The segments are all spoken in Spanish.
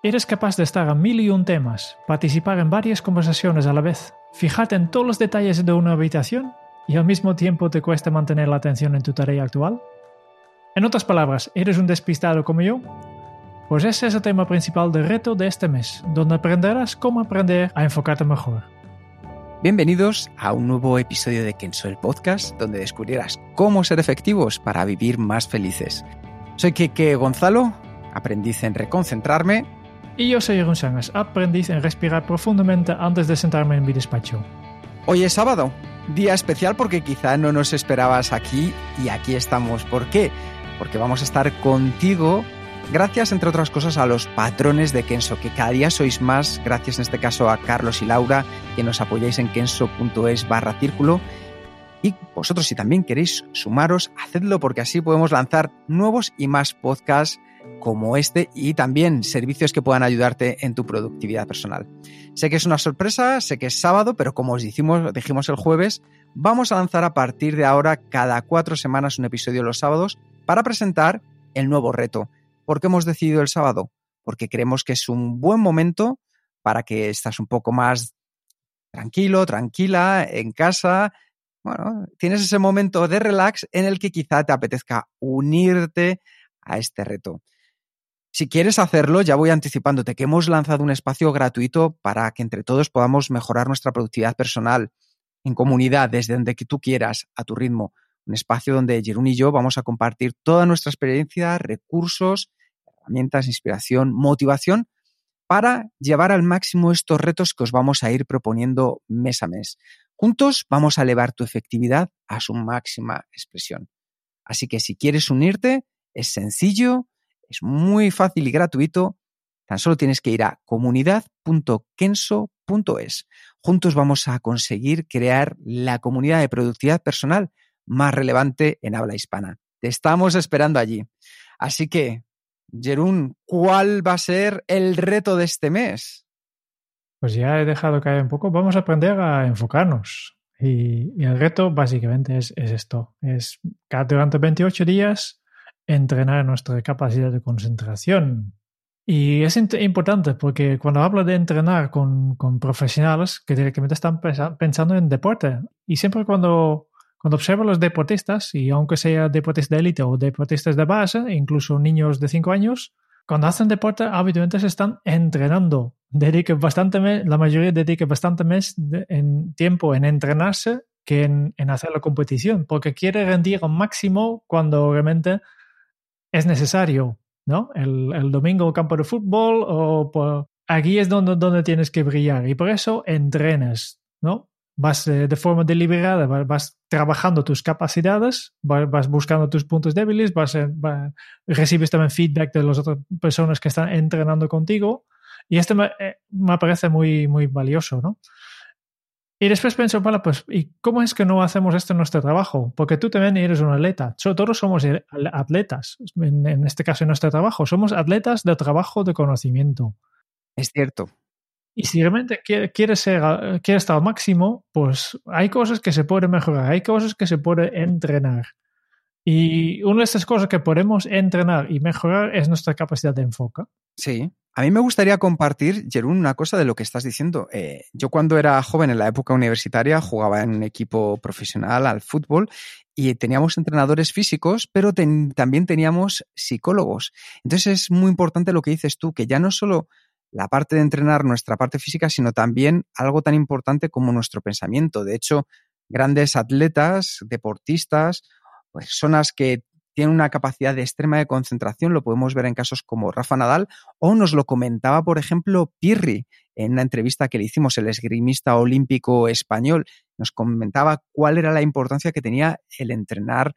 Eres capaz de estar a mil y un temas, participar en varias conversaciones a la vez, fijarte en todos los detalles de una habitación y al mismo tiempo te cuesta mantener la atención en tu tarea actual? En otras palabras, ¿eres un despistado como yo? Pues ese es el tema principal del reto de este mes, donde aprenderás cómo aprender a enfocarte mejor. Bienvenidos a un nuevo episodio de Kenso el Podcast, donde descubrirás cómo ser efectivos para vivir más felices. Soy Keke Gonzalo, aprendiz en reconcentrarme. Y yo soy Sangas, aprendiz en respirar profundamente antes de sentarme en mi despacho. Hoy es sábado, día especial porque quizá no nos esperabas aquí y aquí estamos. ¿Por qué? Porque vamos a estar contigo gracias, entre otras cosas, a los patrones de Kenso, que cada día sois más, gracias en este caso a Carlos y Laura, que nos apoyáis en kenso.es barra círculo. Y vosotros, si también queréis sumaros, hacedlo porque así podemos lanzar nuevos y más podcasts como este y también servicios que puedan ayudarte en tu productividad personal. Sé que es una sorpresa, sé que es sábado, pero como os dijimos, dijimos el jueves, vamos a lanzar a partir de ahora cada cuatro semanas un episodio los sábados para presentar el nuevo reto. ¿Por qué hemos decidido el sábado? Porque creemos que es un buen momento para que estás un poco más tranquilo, tranquila, en casa. Bueno, tienes ese momento de relax en el que quizá te apetezca unirte a este reto. Si quieres hacerlo, ya voy anticipándote que hemos lanzado un espacio gratuito para que entre todos podamos mejorar nuestra productividad personal en comunidad, desde donde tú quieras, a tu ritmo. Un espacio donde Jerún y yo vamos a compartir toda nuestra experiencia, recursos, herramientas, inspiración, motivación para llevar al máximo estos retos que os vamos a ir proponiendo mes a mes. Juntos vamos a elevar tu efectividad a su máxima expresión. Así que si quieres unirte, es sencillo, es muy fácil y gratuito. Tan solo tienes que ir a comunidad.kenso.es. Juntos vamos a conseguir crear la comunidad de productividad personal más relevante en habla hispana. Te estamos esperando allí. Así que, Jerún, ¿cuál va a ser el reto de este mes? Pues ya he dejado caer un poco. Vamos a aprender a enfocarnos. Y, el reto básicamente es, es esto. Es durante 28 días entrenar nuestra capacidad de concentración. Y es importante porque cuando hablo de entrenar con, con profesionales que directamente están pensando en deporte, y siempre cuando, cuando observo a los deportistas, y aunque sea deportistas de élite o deportistas de base, incluso niños de 5 años, cuando hacen deporte habitualmente se están entrenando. Dedican bastante, la mayoría dedica bastante más en tiempo en entrenarse que en, en hacer la competición, porque quiere rendir al máximo cuando realmente es necesario, ¿no? El, el domingo campo de fútbol o aquí es donde, donde tienes que brillar y por eso entrenas, ¿no? Vas eh, de forma deliberada, vas, trabajando tus capacidades, vas, buscando tus puntos débiles, vas, recibes también feedback de las otras personas que están entrenando contigo y esto me, eh, me parece muy, muy valioso, ¿no? Y después pienso, vale, pues, ¿y cómo es que no hacemos esto en nuestro trabajo? Porque tú también eres un atleta. Todos somos atletas, en, este caso en nuestro trabajo. Somos atletas de trabajo, de conocimiento. Es cierto. Y si realmente quieres, ser, quieres estar al máximo, pues hay cosas que se pueden mejorar, hay cosas que se pueden entrenar. Y una de estas cosas que podemos entrenar y mejorar es nuestra capacidad de enfoque. Sí. A mí me gustaría compartir, Jerún, una cosa de lo que estás diciendo. Eh, yo cuando era joven en la época universitaria jugaba en un equipo profesional al fútbol y teníamos entrenadores físicos, pero también teníamos psicólogos. Entonces es muy importante lo que dices tú, que ya no solo la parte de entrenar nuestra parte física, sino también algo tan importante como nuestro pensamiento. De hecho, grandes atletas, deportistas, personas que tiene una capacidad de extrema de concentración, lo podemos ver en casos como Rafa Nadal, o nos lo comentaba, por ejemplo, Pirri en una entrevista que le hicimos, el esgrimista olímpico español, nos comentaba cuál era la importancia que tenía el entrenar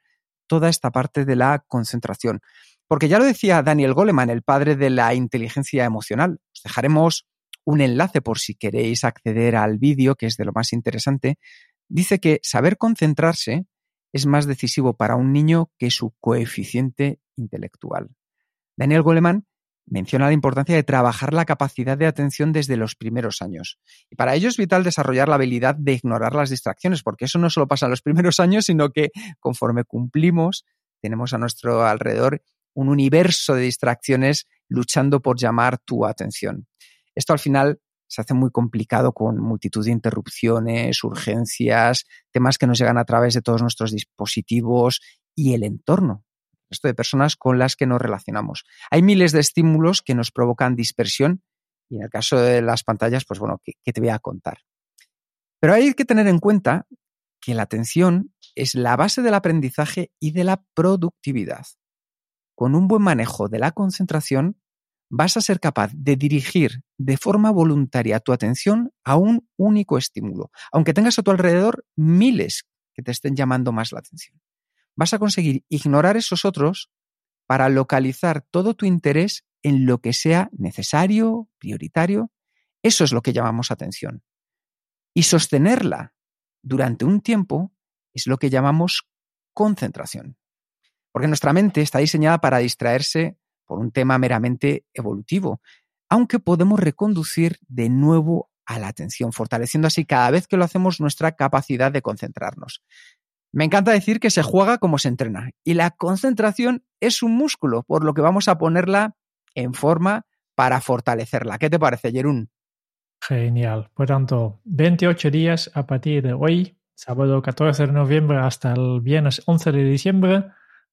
toda esta parte de la concentración. Porque ya lo decía Daniel Goleman, el padre de la inteligencia emocional. Os dejaremos un enlace por si queréis acceder al vídeo, que es de lo más interesante. Dice que saber concentrarse es más decisivo para un niño que su coeficiente intelectual. Daniel Goleman menciona la importancia de trabajar la capacidad de atención desde los primeros años. Y para ello es vital desarrollar la habilidad de ignorar las distracciones, porque eso no solo pasa en los primeros años, sino que conforme cumplimos, tenemos a nuestro alrededor un universo de distracciones luchando por llamar tu atención. Esto al final se hace muy complicado con multitud de interrupciones, urgencias, temas que nos llegan a través de todos nuestros dispositivos y el entorno, esto de personas con las que nos relacionamos. Hay miles de estímulos que nos provocan dispersión y en el caso de las pantallas, pues bueno, ¿qué, te voy a contar? Pero hay que tener en cuenta que la atención es la base del aprendizaje y de la productividad. Con un buen manejo de la concentración, vas a ser capaz de dirigir de forma voluntaria tu atención a un único estímulo, aunque tengas a tu alrededor miles que te estén llamando más la atención vas a conseguir ignorar esos otros para localizar todo tu interés en lo que sea necesario, prioritario. Eso es lo que llamamos atención. Y sostenerla durante un tiempo es lo que llamamos concentración. Porque nuestra mente está diseñada para distraerse por un tema meramente evolutivo, aunque podemos reconducir de nuevo a la atención, fortaleciendo así cada vez que lo hacemos nuestra capacidad de concentrarnos. Me encanta decir que se juega como se entrena y la concentración es un músculo, por lo que vamos a ponerla en forma para fortalecerla. ¿Qué te parece, Jerún? Genial. Por tanto, 28 días a partir de hoy, sábado 14 de noviembre hasta el viernes 11 de diciembre,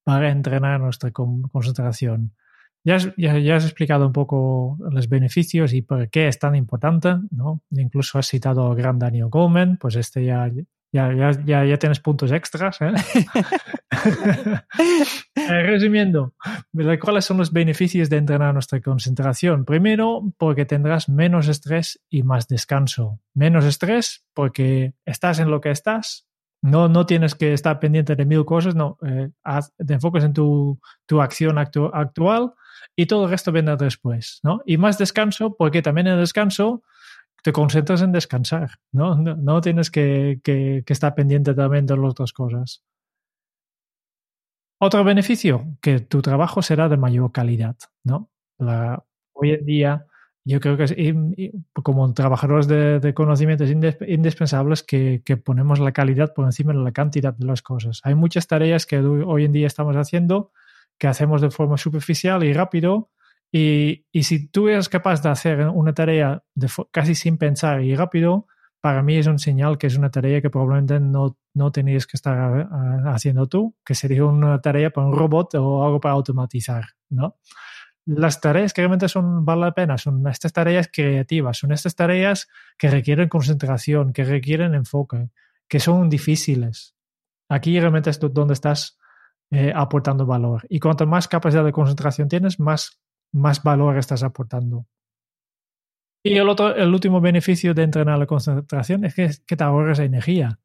para entrenar nuestra concentración. Ya has, ya, has, explicado un poco los beneficios y por qué es tan importante, ¿no? Incluso has citado a gran Daniel Goleman, pues este ya, ya, ya, ya, tienes puntos extras. ¿eh? eh resumiendo, ¿cuáles son los beneficios de entrenar nuestra concentración? Primero, porque tendrás menos estrés y más descanso. Menos estrés porque estás en lo que estás, no, no tienes que estar pendiente de mil cosas, no, eh, te enfocas en tu, tu acción actual y todo el resto viene después, ¿no? Y más descanso porque también en el descanso te concentras en descansar, ¿no? No, tienes que, estar pendiente también de las otras cosas. Otro beneficio, que tu trabajo será de mayor calidad, ¿no? hoy en día, yo creo que es, como trabajadores de, conocimientos indispensables que, que, ponemos la calidad por encima de la cantidad de las cosas. Hay muchas tareas que hoy en día estamos haciendo que hacemos de forma superficial y rápido y, si tú eres capaz de hacer una tarea casi sin pensar y rápido, para mí es un señal que es una tarea que probablemente no, no tenías que estar haciendo tú, que sería una tarea para un robot o algo para automatizar, ¿no? Las tareas que realmente son, vale la pena son estas tareas creativas, son estas tareas que requieren concentración, que requieren enfoque, que son difíciles. Aquí realmente es donde estás eh, aportando valor. Y cuanto más capacidad de concentración tienes, más más valor estás aportando. Y el, otro, el último beneficio de entrenar la concentración es que, te ahorras energía.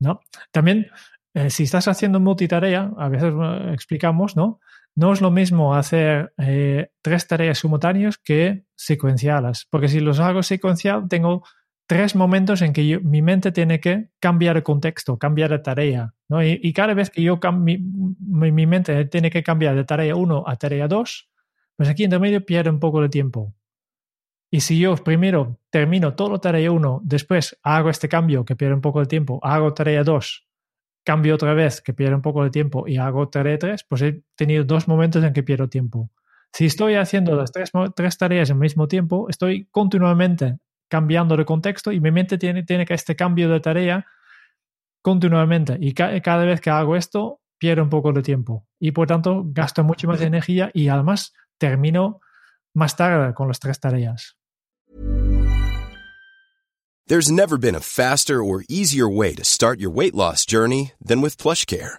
¿no? También, eh, si estás haciendo multitarea, a veces explicamos, ¿no? No es lo mismo hacer eh, tres tareas simultáneas que secuenciadas, porque si los hago secuencial, tengo tres momentos en que mi mente tiene que cambiar el contexto, cambiar de tarea. ¿no? Y, cada vez que yo mi, mi, mente tiene que cambiar de tarea 1 a tarea 2, pues aquí en medio pierde un poco de tiempo. Y si yo primero termino todo tarea 1, después hago este cambio que pierde un poco de tiempo, hago tarea 2, cambio otra vez que pierde un poco de tiempo y hago tarea 3, pues he tenido dos momentos en que pierdo tiempo. Si estoy haciendo las tres, tres tareas al mismo tiempo, estoy continuamente cambiando de contexto y mi mente tiene, tiene que este cambio de tarea continuamente. Y cada vez que hago esto, pierdo un poco de tiempo. Y por tanto, gasto mucho más energía y además termino más tarde con las tres tareas. There's never been a faster or easier way to start your weight loss journey than with PlushCare.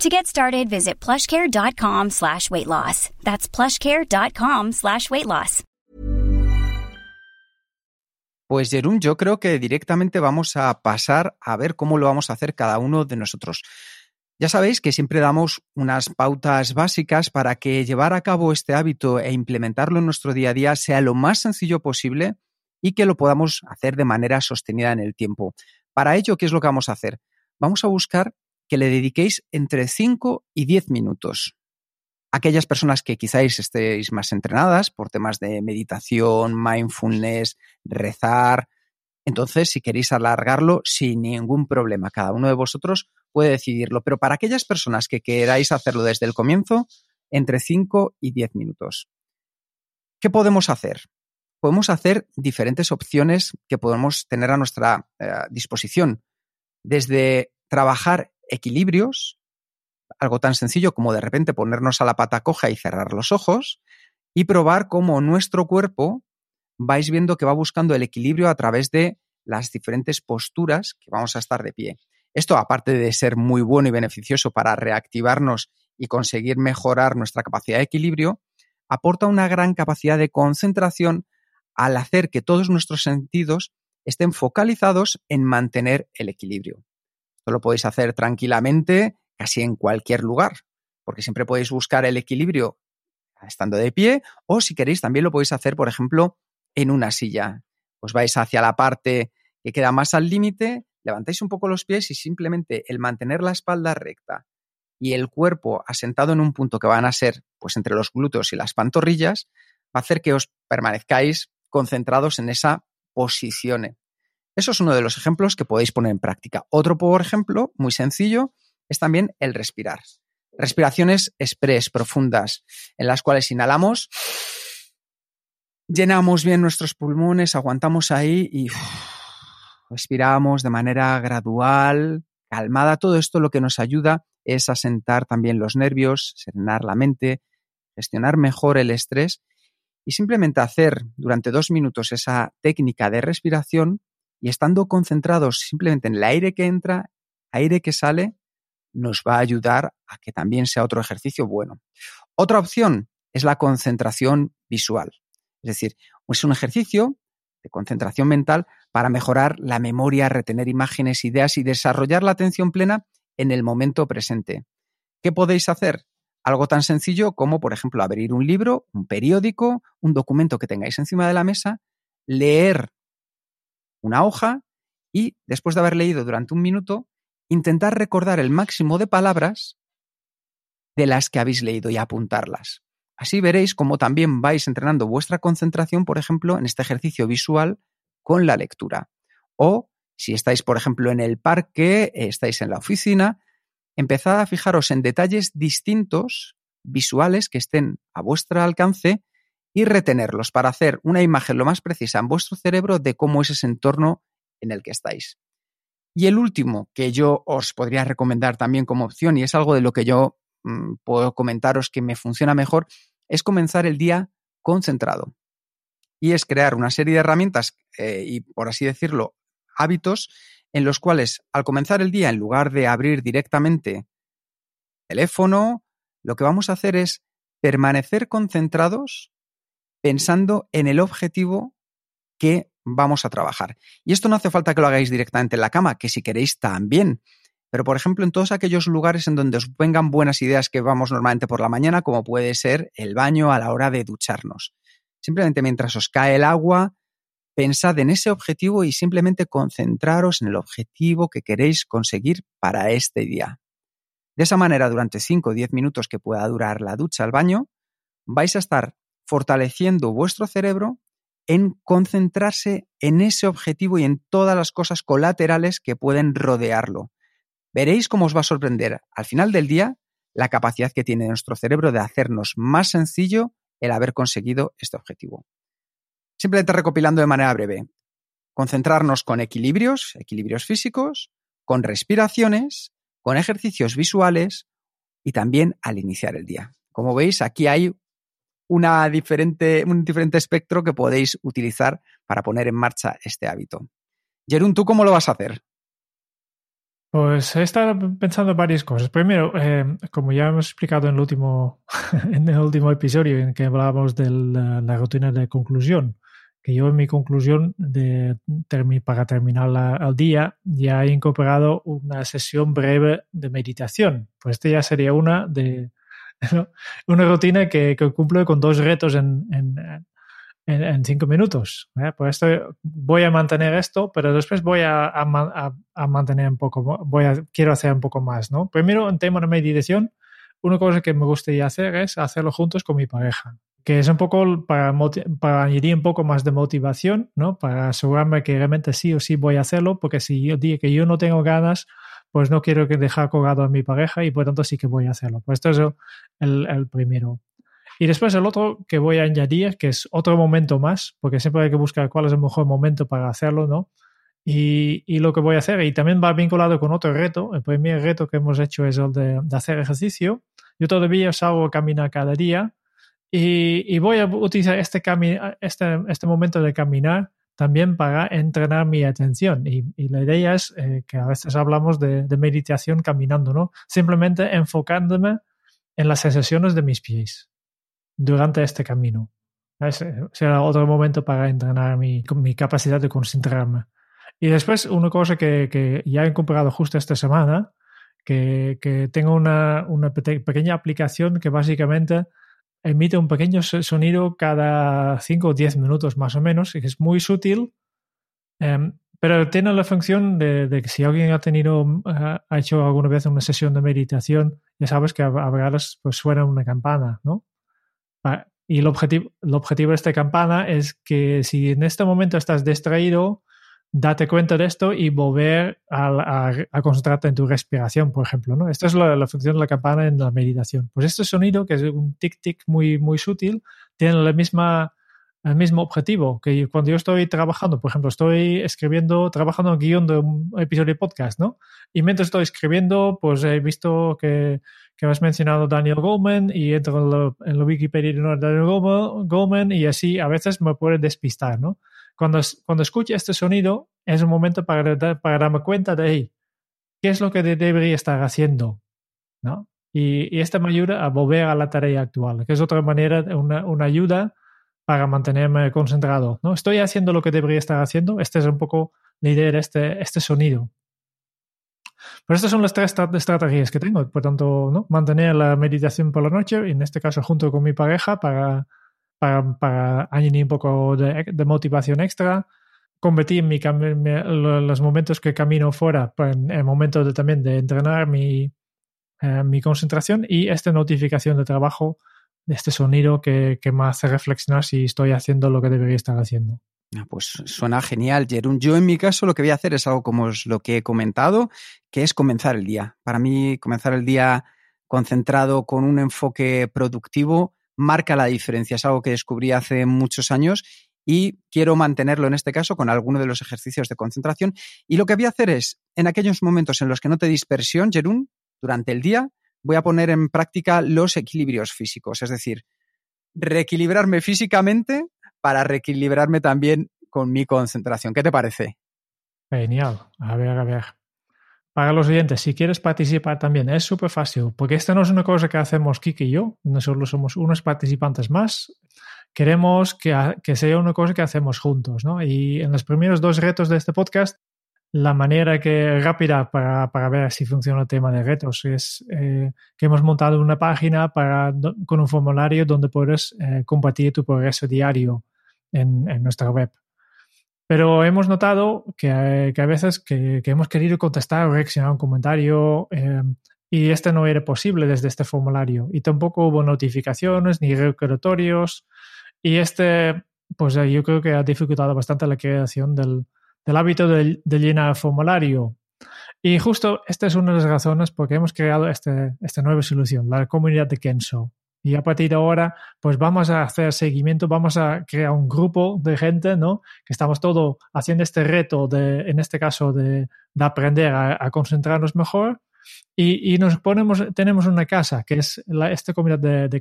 To get started, visit plushcare.com slash weight loss. That's plushcare.com slash weight loss. Pues Jerún, yo creo que directamente vamos a pasar a ver cómo lo vamos a hacer cada uno de nosotros. Ya sabéis que siempre damos unas pautas básicas para que llevar a cabo este hábito e implementarlo en nuestro día a día sea lo más sencillo posible y que lo podamos hacer de manera sostenida en el tiempo. Para ello, ¿qué es lo que vamos a hacer? Vamos a buscar que le dediquéis entre 5 y 10 minutos. Aquellas personas que quizás estéis más entrenadas por temas de meditación, mindfulness, rezar, entonces si queréis alargarlo sin ningún problema, cada uno de vosotros puede decidirlo. Pero para aquellas personas que queráis hacerlo desde el comienzo, entre 5 y 10 minutos. ¿Qué podemos hacer? Podemos hacer diferentes opciones que podemos tener a nuestra eh, disposición. Desde trabajar equilibrios, algo tan sencillo como de repente ponernos a la pata coja y cerrar los ojos, y probar cómo nuestro cuerpo vais viendo que va buscando el equilibrio a través de las diferentes posturas que vamos a estar de pie. Esto, aparte de ser muy bueno y beneficioso para reactivarnos y conseguir mejorar nuestra capacidad de equilibrio, aporta una gran capacidad de concentración al hacer que todos nuestros sentidos estén focalizados en mantener el equilibrio. Esto lo podéis hacer tranquilamente, casi en cualquier lugar, porque siempre podéis buscar el equilibrio estando de pie o si queréis también lo podéis hacer, por ejemplo, en una silla. Os vais hacia la parte que queda más al límite levantáis un poco los pies y simplemente el mantener la espalda recta y el cuerpo asentado en un punto que van a ser pues entre los glúteos y las pantorrillas, va a hacer que os permanezcáis concentrados en esa posición. Eso es uno de los ejemplos que podéis poner en práctica. Otro, por ejemplo, muy sencillo, es también el respirar. Respiraciones express, profundas, en las cuales inhalamos, llenamos bien nuestros pulmones, aguantamos ahí y respiramos de manera gradual, calmada. Todo esto lo que nos ayuda es asentar también los nervios, serenar la mente, gestionar mejor el estrés y simplemente hacer durante dos minutos esa técnica de respiración y estando concentrados simplemente en el aire que entra, aire que sale, nos va a ayudar a que también sea otro ejercicio bueno. Otra opción es la concentración visual. Es decir, es un ejercicio de concentración mental para mejorar la memoria, retener imágenes, ideas y desarrollar la atención plena en el momento presente. ¿Qué podéis hacer? Algo tan sencillo como, por ejemplo, abrir un libro, un periódico, un documento que tengáis encima de la mesa, leer una hoja y, después de haber leído durante un minuto, intentar recordar el máximo de palabras de las que habéis leído y apuntarlas. Así veréis cómo también vais entrenando vuestra concentración, por ejemplo, en este ejercicio visual con la lectura. O si estáis, por ejemplo, en el parque, estáis en la oficina, empezad a fijaros en detalles distintos, visuales, que estén a vuestro alcance y retenerlos para hacer una imagen lo más precisa en vuestro cerebro de cómo es ese entorno en el que estáis. Y el último que yo os podría recomendar también como opción, y es algo de lo que yo mm, puedo comentaros que me funciona mejor, es comenzar el día concentrado. Y es crear una serie de herramientas eh, y, por así decirlo, hábitos en los cuales al comenzar el día, en lugar de abrir directamente teléfono, lo que vamos a hacer es permanecer concentrados pensando en el objetivo que vamos a trabajar. Y esto no hace falta que lo hagáis directamente en la cama, que si queréis también, pero por ejemplo en todos aquellos lugares en donde os vengan buenas ideas que vamos normalmente por la mañana, como puede ser el baño a la hora de ducharnos. Simplemente mientras os cae el agua, pensad en ese objetivo y simplemente concentraros en el objetivo que queréis conseguir para este día. De esa manera, durante 5 o 10 minutos que pueda durar la ducha al baño, vais a estar fortaleciendo vuestro cerebro en concentrarse en ese objetivo y en todas las cosas colaterales que pueden rodearlo. Veréis cómo os va a sorprender al final del día la capacidad que tiene nuestro cerebro de hacernos más sencillo el haber conseguido este objetivo. Simplemente recopilando de manera breve, concentrarnos con equilibrios, equilibrios físicos, con respiraciones, con ejercicios visuales y también al iniciar el día. Como veis, aquí hay una diferente, un diferente espectro que podéis utilizar para poner en marcha este hábito. Jerún, ¿tú cómo lo vas a hacer? Pues he estado pensando varias cosas. Primero, eh, como ya hemos explicado en el último, en el último episodio en que hablábamos de la, rutina de conclusión, que yo en mi conclusión de, para terminar el día ya he incorporado una sesión breve de meditación. Pues esta ya sería una de una rutina que, que cumple con dos retos en, en, cinco minutos. ¿eh? Esto voy a mantener esto, pero después voy a, a, mantener un poco, voy a, quiero hacer un poco más, ¿no? Primero, en tema de meditación, una cosa que me gustaría hacer es hacerlo juntos con mi pareja, que es un poco para, para añadir un poco más de motivación, ¿no? Para asegurarme que realmente sí o sí voy a hacerlo, porque si yo digo que yo no tengo ganas, pues no quiero que dejar colgado a mi pareja y por tanto sí que voy a hacerlo. Pues esto es el, el primero. Y después el otro que voy a añadir, que es otro momento más, porque siempre hay que buscar cuál es el mejor momento para hacerlo, ¿no? Y, y lo que voy a hacer, y también va vinculado con otro reto, el primer reto que hemos hecho es el de, hacer ejercicio. Yo todavía salgo a caminar cada día y, y voy a utilizar este, este, este momento de caminar también para entrenar mi atención. Y, la idea es eh, que a veces hablamos de, meditación caminando, ¿no? Simplemente enfocándome en las sensaciones de mis pies durante este camino. Será otro momento para entrenar mi, capacidad de concentrarme. Y después, una cosa que, ya he incorporado justo esta semana, que, que tengo una, pequeña aplicación que básicamente emite un pequeño sonido cada 5 o 10 minutos más o menos, que es muy sutil, eh, pero tiene la función de, que si alguien ha tenido, uh, ha hecho alguna vez una sesión de meditación, ya sabes que a, a veces pues, suena una campana, ¿no? Y el objetivo, el objetivo de esta campana es que si en este momento estás distraído, date cuenta de esto y volver a, a, concentrarte en tu respiración, por ejemplo. ¿no? Esta es la, la, función de la campana en la meditación. Pues este sonido, que es un tic-tic muy, muy sutil, tiene la misma, el mismo objetivo que cuando yo estoy trabajando, por ejemplo, estoy escribiendo, trabajando en guion de un episodio de podcast, ¿no? Y mientras estoy escribiendo, pues he visto que que has mencionado Daniel Goleman y entro en, lo, en la Wikipedia de Daniel Goleman y así a veces me puede despistar, ¿no? Cuando, cuando escucho este sonido es un momento para, para darme cuenta de, hey, ¿qué es lo que debería estar haciendo? ¿No? Y, y esta me ayuda a volver a la tarea actual, que es otra manera, una, una ayuda para mantenerme concentrado. ¿no? Estoy haciendo lo que debería estar haciendo. Esta es un poco la idea de este, este sonido. Pero estas son las tres estrategias que tengo. Por tanto, ¿no? mantener la meditación por la noche, en este caso junto con mi pareja, para, para, añadir un poco de, motivación extra, convertir mi, mi, los momentos que camino fuera en, en momentos de, también de entrenar mi, eh, mi concentración y esta notificación de trabajo, este sonido que, que me hace reflexionar si estoy haciendo lo que debería estar haciendo. Ah, pues suena genial, Jerún. Yo en mi caso lo que voy a hacer es algo como es lo que he comentado, que es comenzar el día. Para mí, comenzar el día concentrado con un enfoque productivo marca la diferencia. Es algo que descubrí hace muchos años y quiero mantenerlo en este caso con alguno de los ejercicios de concentración. Y lo que voy a hacer es, en aquellos momentos en los que no te dispersión, Jerún, durante el día, voy a poner en práctica los equilibrios físicos, es decir, reequilibrarme físicamente para reequilibrarme también con mi concentración. ¿Qué te parece? Genial. A ver, a ver. Para los oyentes, si quieres participar también, es súper fácil, porque esta no es una cosa que hacemos Kiki y yo, nosotros somos unos participantes más. Queremos que, que sea una cosa que hacemos juntos, ¿no? Y en los primeros dos retos de este podcast, la manera que rápida para, para ver si funciona el tema de retos es eh, que hemos montado una página para, con un formulario donde puedes eh, compartir tu progreso diario en, en nuestra web. Pero hemos notado que, que a veces que, que, hemos querido contestar o reaccionar a un comentario eh, y este no era posible desde este formulario. Y tampoco hubo notificaciones ni recordatorios. Y este pues eh, yo creo que ha dificultado bastante la creación del, del hábito de, de llenar formulario. Y justo esta es una de las razones por que hemos creado este, esta nueva solución, la comunidad de Kenso. Y a partir de ahora, pues vamos a hacer seguimiento, vamos a crear un grupo de gente, ¿no? Que estamos todos haciendo este reto de, en este caso, de, de aprender a, concentrarnos mejor. Y, y, nos ponemos, tenemos una casa que es la, esta comunidad de, de.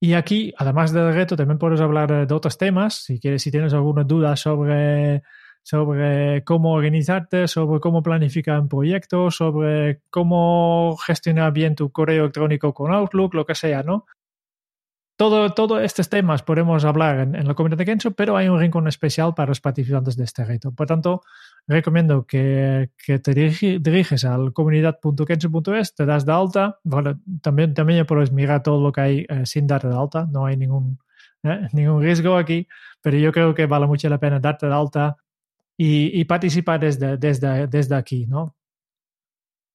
Y aquí, además del reto, también puedes hablar de otros temas. Si quieres, si tienes alguna duda sobre sobre cómo organizarte, sobre cómo planificar un proyecto, sobre cómo gestionar bien tu correo electrónico con Outlook, lo que sea, ¿no? Todos todo estos temas podemos hablar en, en, la comunidad de Kenso, pero hay un rincón especial para los participantes de este reto. Por tanto, recomiendo que, que te diriges al comunidad.kenso.es, te das de alta. Bueno, también, también puedes mirar todo lo que hay eh, sin darte de alta, no hay ningún, eh, ningún riesgo aquí, pero yo creo que vale mucho la pena darte de alta y, participar desde, desde, desde aquí, ¿no?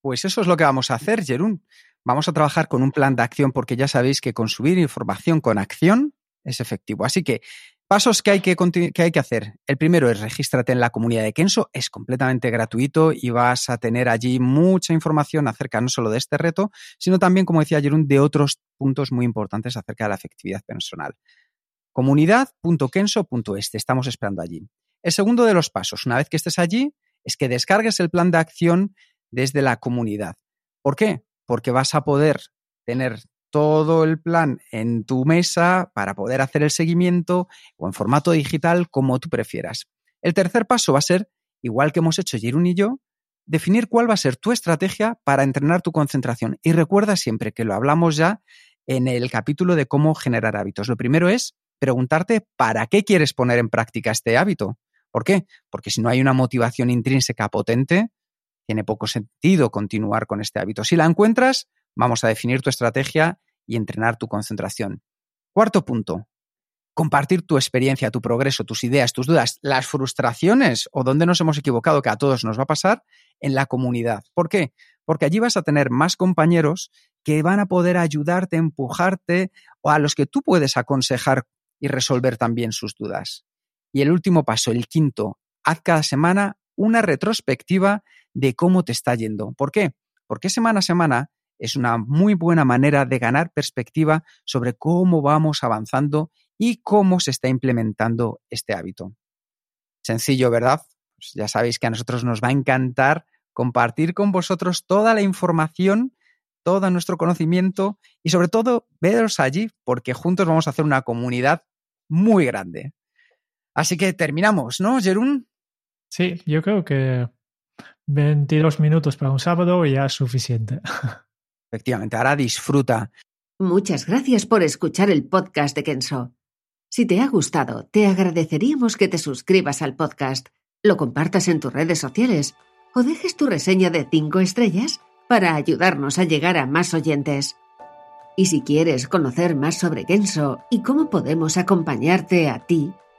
Pues eso es lo que vamos a hacer, Jerún. Vamos a trabajar con un plan de acción porque ya sabéis que consumir información con acción es efectivo. Así que pasos que hay que, que hay que hacer. El primero es regístrate en la comunidad de Kenso, es completamente gratuito y vas a tener allí mucha información acerca no solo de este reto, sino también, como decía Jerún, de otros puntos muy importantes acerca de la efectividad personal. Comunidad.kenso.es, te estamos esperando allí. El segundo de los pasos, una vez que estés allí, es que descargues el plan de acción desde la comunidad. ¿Por qué? Porque vas a poder tener todo el plan en tu mesa para poder hacer el seguimiento o en formato digital como tú prefieras. El tercer paso va a ser, igual que hemos hecho Jerún y yo, definir cuál va a ser tu estrategia para entrenar tu concentración. Y recuerda siempre que lo hablamos ya en el capítulo de cómo generar hábitos. Lo primero es preguntarte para qué quieres poner en práctica este hábito. ¿Por qué? Porque si no hay una motivación intrínseca potente, tiene poco sentido continuar con este hábito. Si la encuentras, vamos a definir tu estrategia y entrenar tu concentración. Cuarto punto, compartir tu experiencia, tu progreso, tus ideas, tus dudas, las frustraciones o donde nos hemos equivocado, que a todos nos va a pasar, en la comunidad. ¿Por qué? Porque allí vas a tener más compañeros que van a poder ayudarte, empujarte o a los que tú puedes aconsejar y resolver también sus dudas. Y el último paso, el quinto, haz cada semana una retrospectiva de cómo te está yendo. ¿Por qué? Porque semana a semana es una muy buena manera de ganar perspectiva sobre cómo vamos avanzando y cómo se está implementando este hábito. Sencillo, ¿verdad? Pues ya sabéis que a nosotros nos va a encantar compartir con vosotros toda la información, todo nuestro conocimiento y sobre todo veros allí porque juntos vamos a hacer una comunidad muy grande. Así que terminamos, ¿no, Jerún? Sí, yo creo que 22 minutos para un sábado ya es suficiente. Efectivamente, ahora disfruta. Muchas gracias por escuchar el podcast de Kenso. Si te ha gustado, te agradeceríamos que te suscribas al podcast, lo compartas en tus redes sociales o dejes tu reseña de 5 estrellas para ayudarnos a llegar a más oyentes. Y si quieres conocer más sobre Kenso y cómo podemos acompañarte a ti